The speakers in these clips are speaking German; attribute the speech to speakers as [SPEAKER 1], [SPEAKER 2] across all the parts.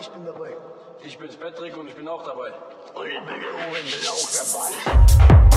[SPEAKER 1] ich bin dabei.
[SPEAKER 2] Ich
[SPEAKER 1] bin's
[SPEAKER 2] Patrick und ich bin auch
[SPEAKER 1] dabei.
[SPEAKER 3] Und ich bin, ich bin auch dabei.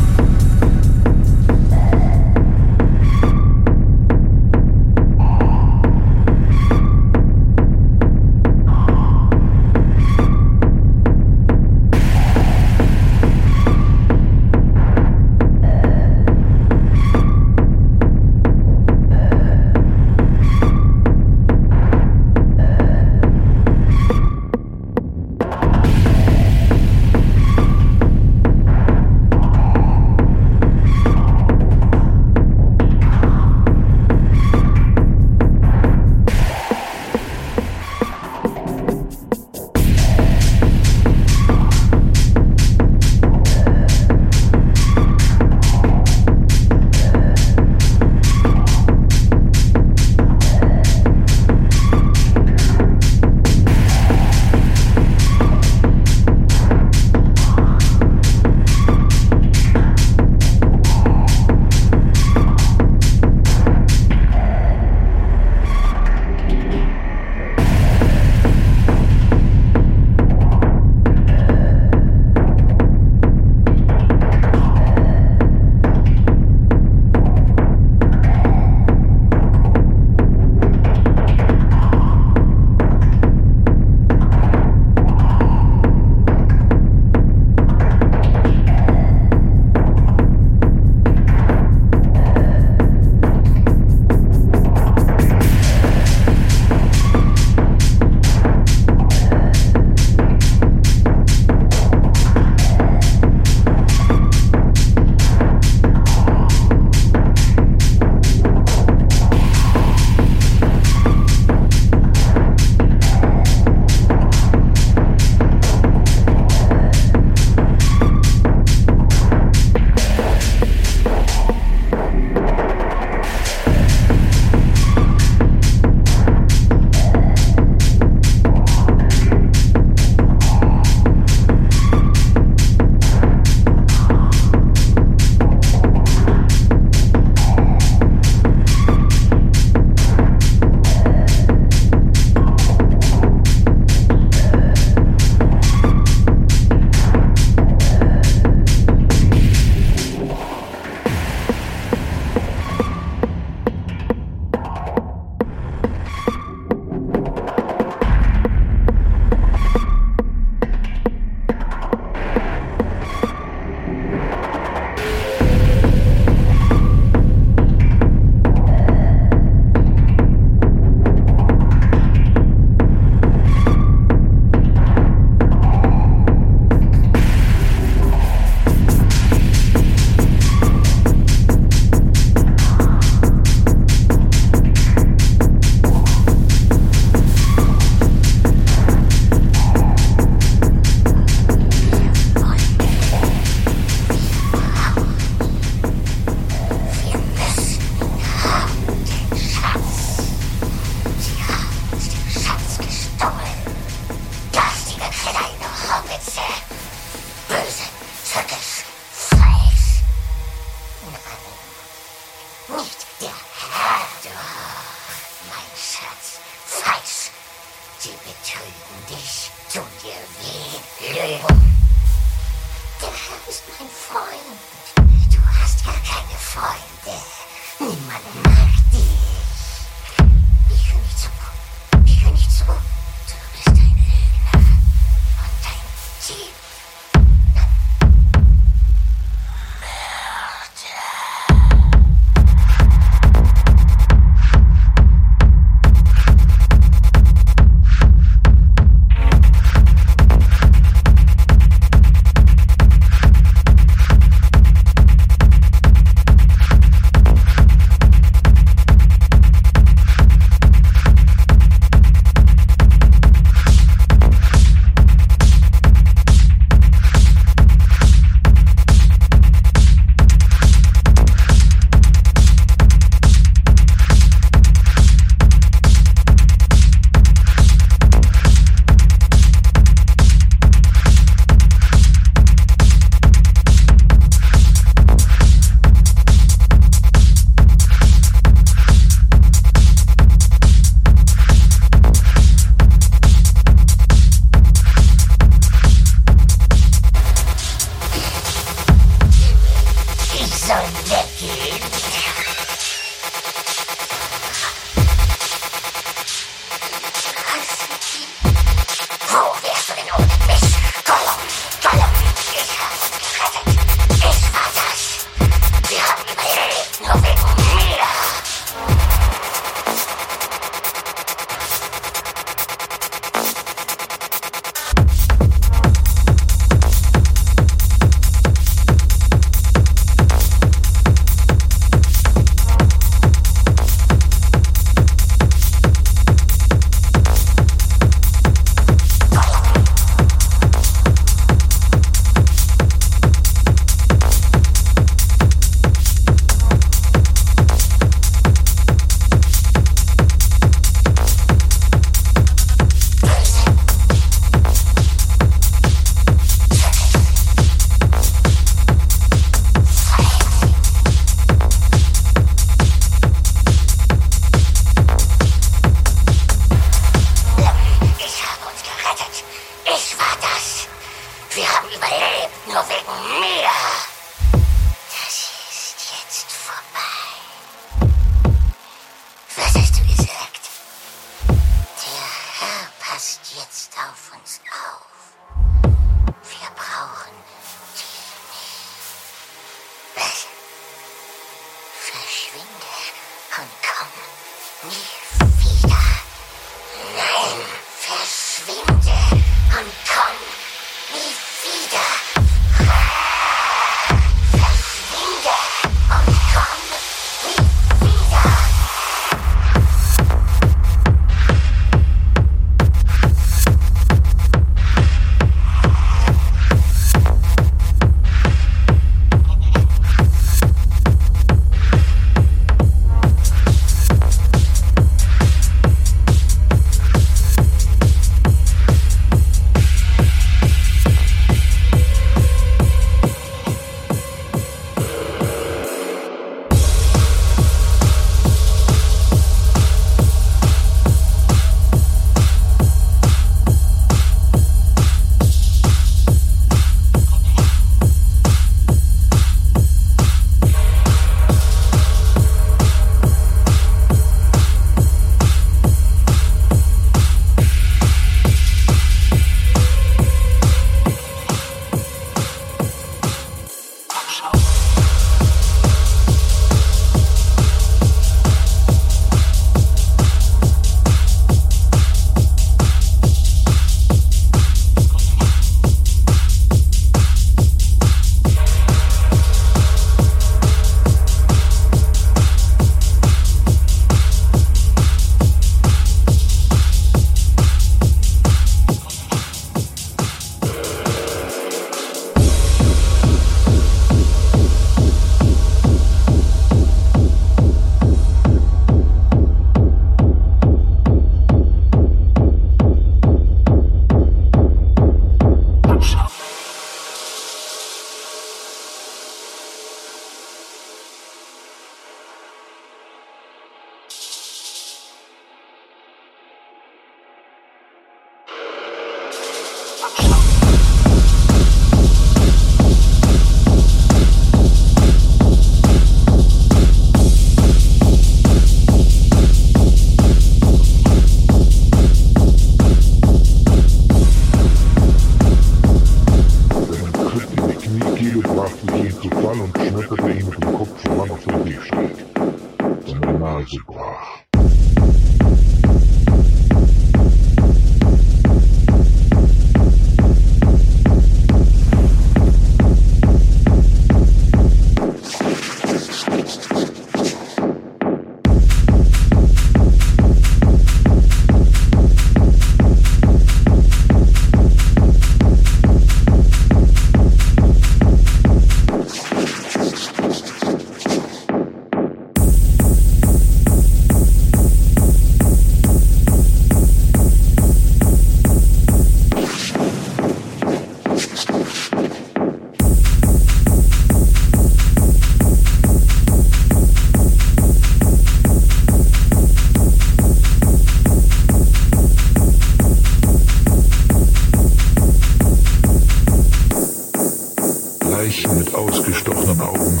[SPEAKER 4] Leichen mit ausgestochenen Augen.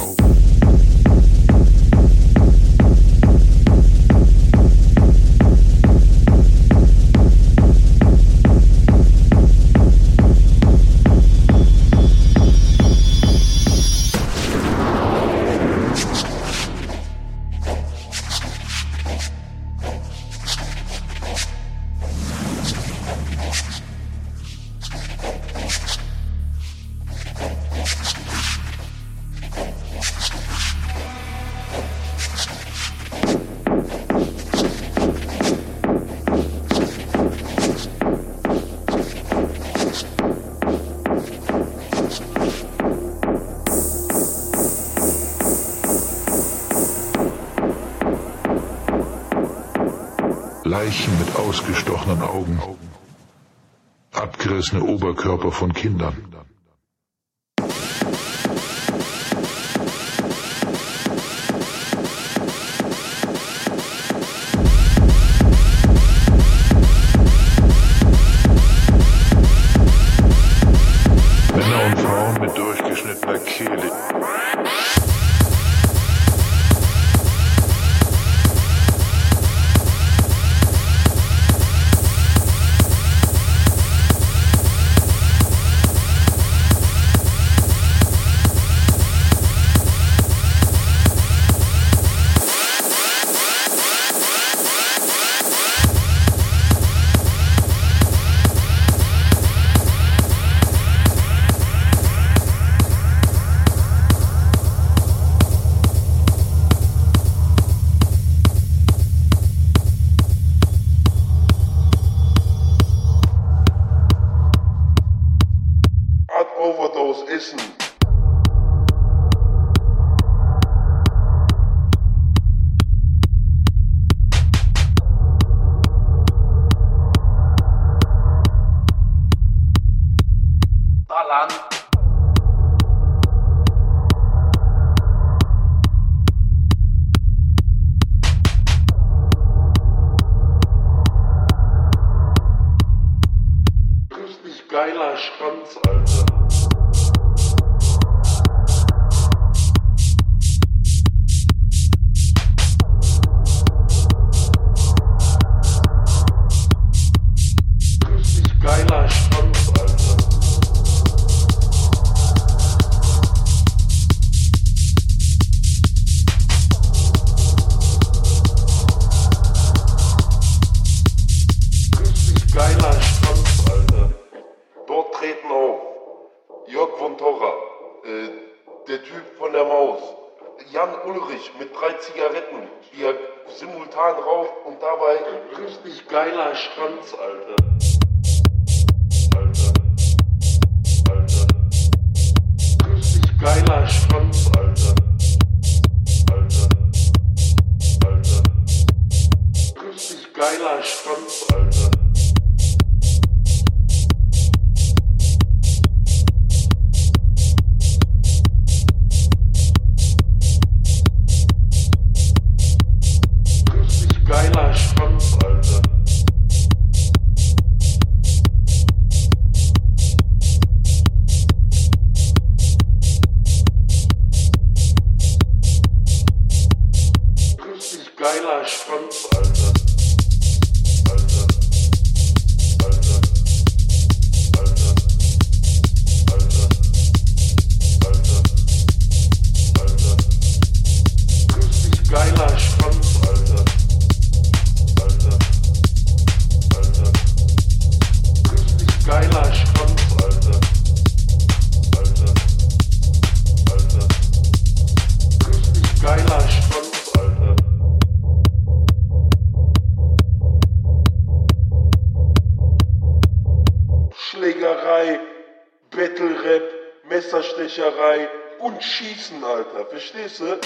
[SPEAKER 4] ausgestochenen Augen, abgerissene Oberkörper von Kindern. over those not da justiça.